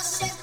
I said.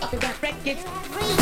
of the free.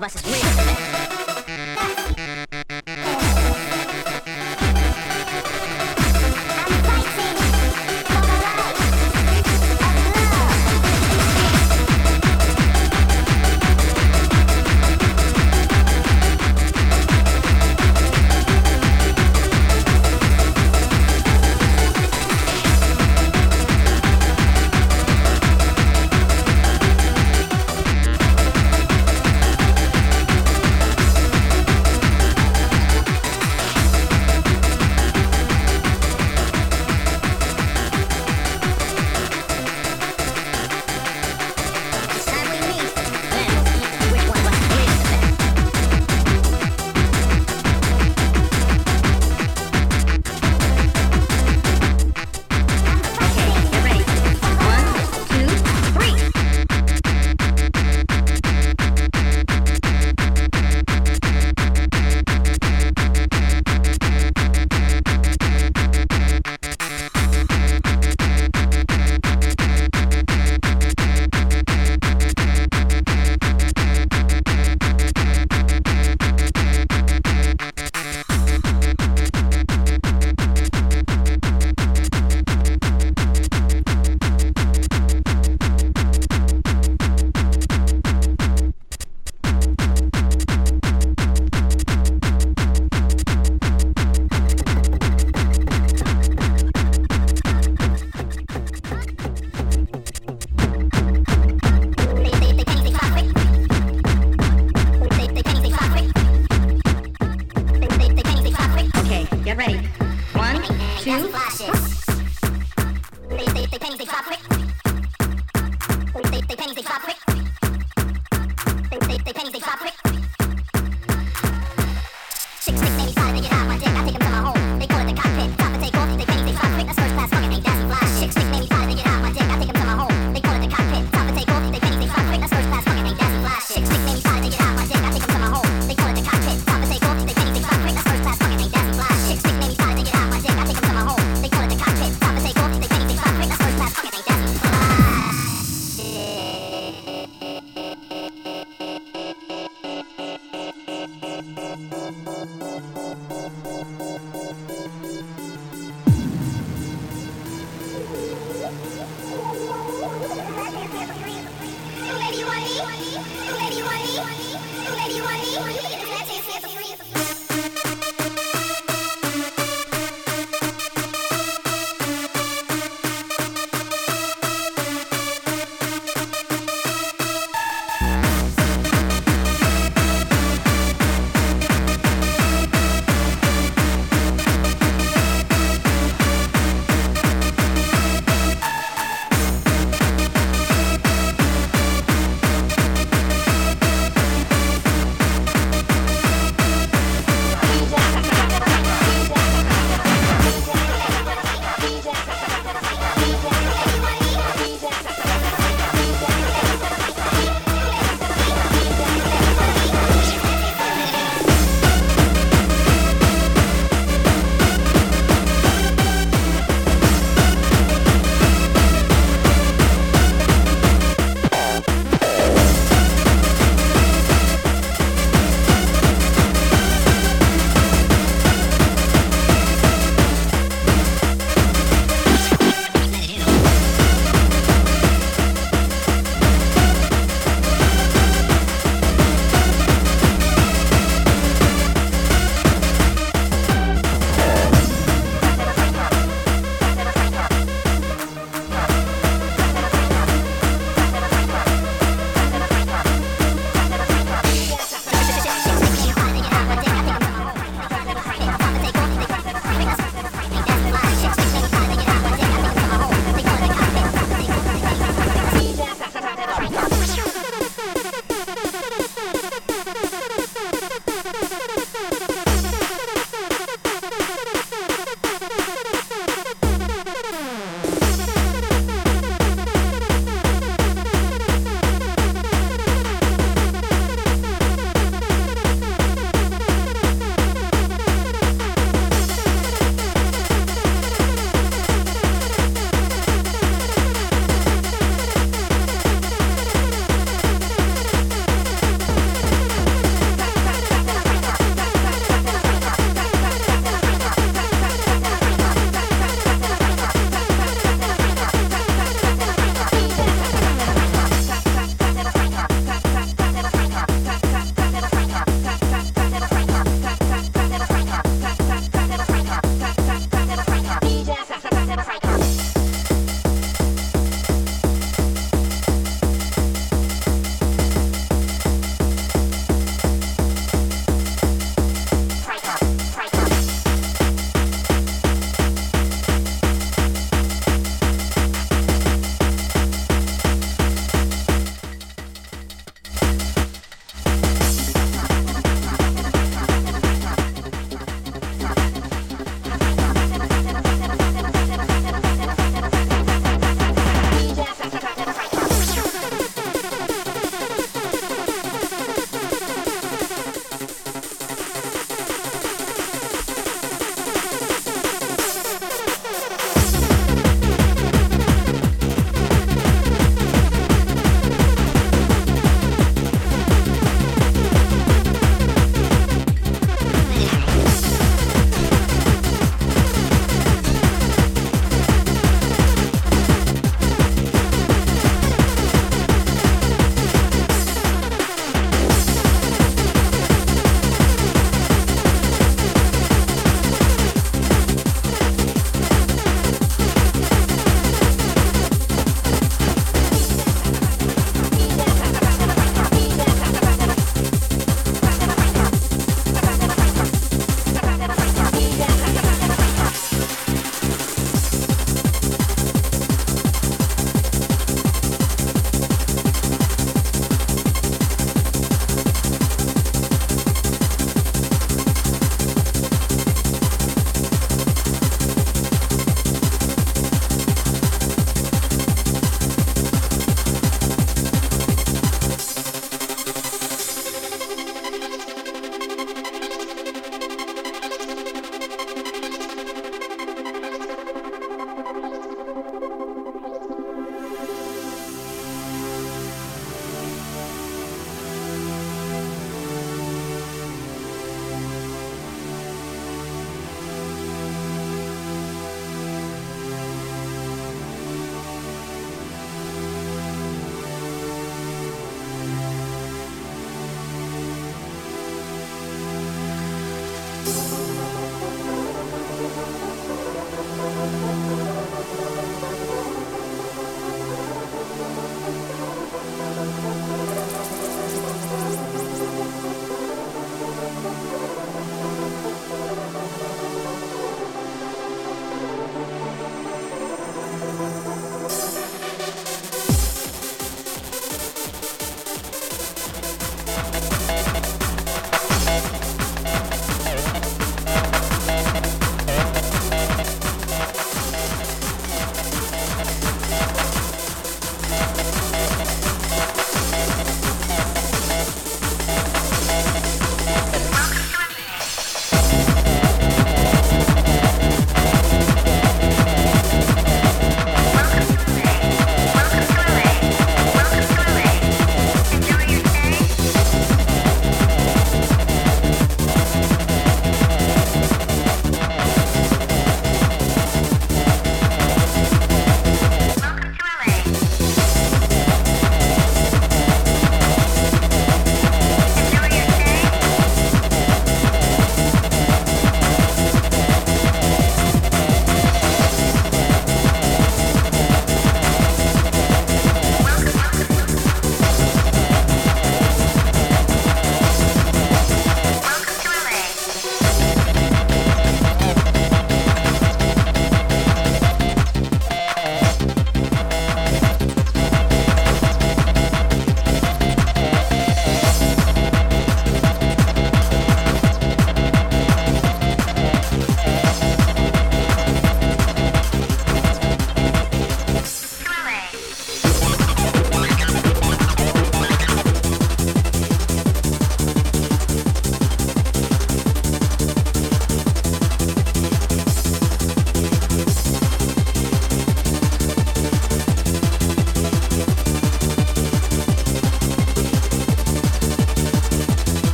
Of us is really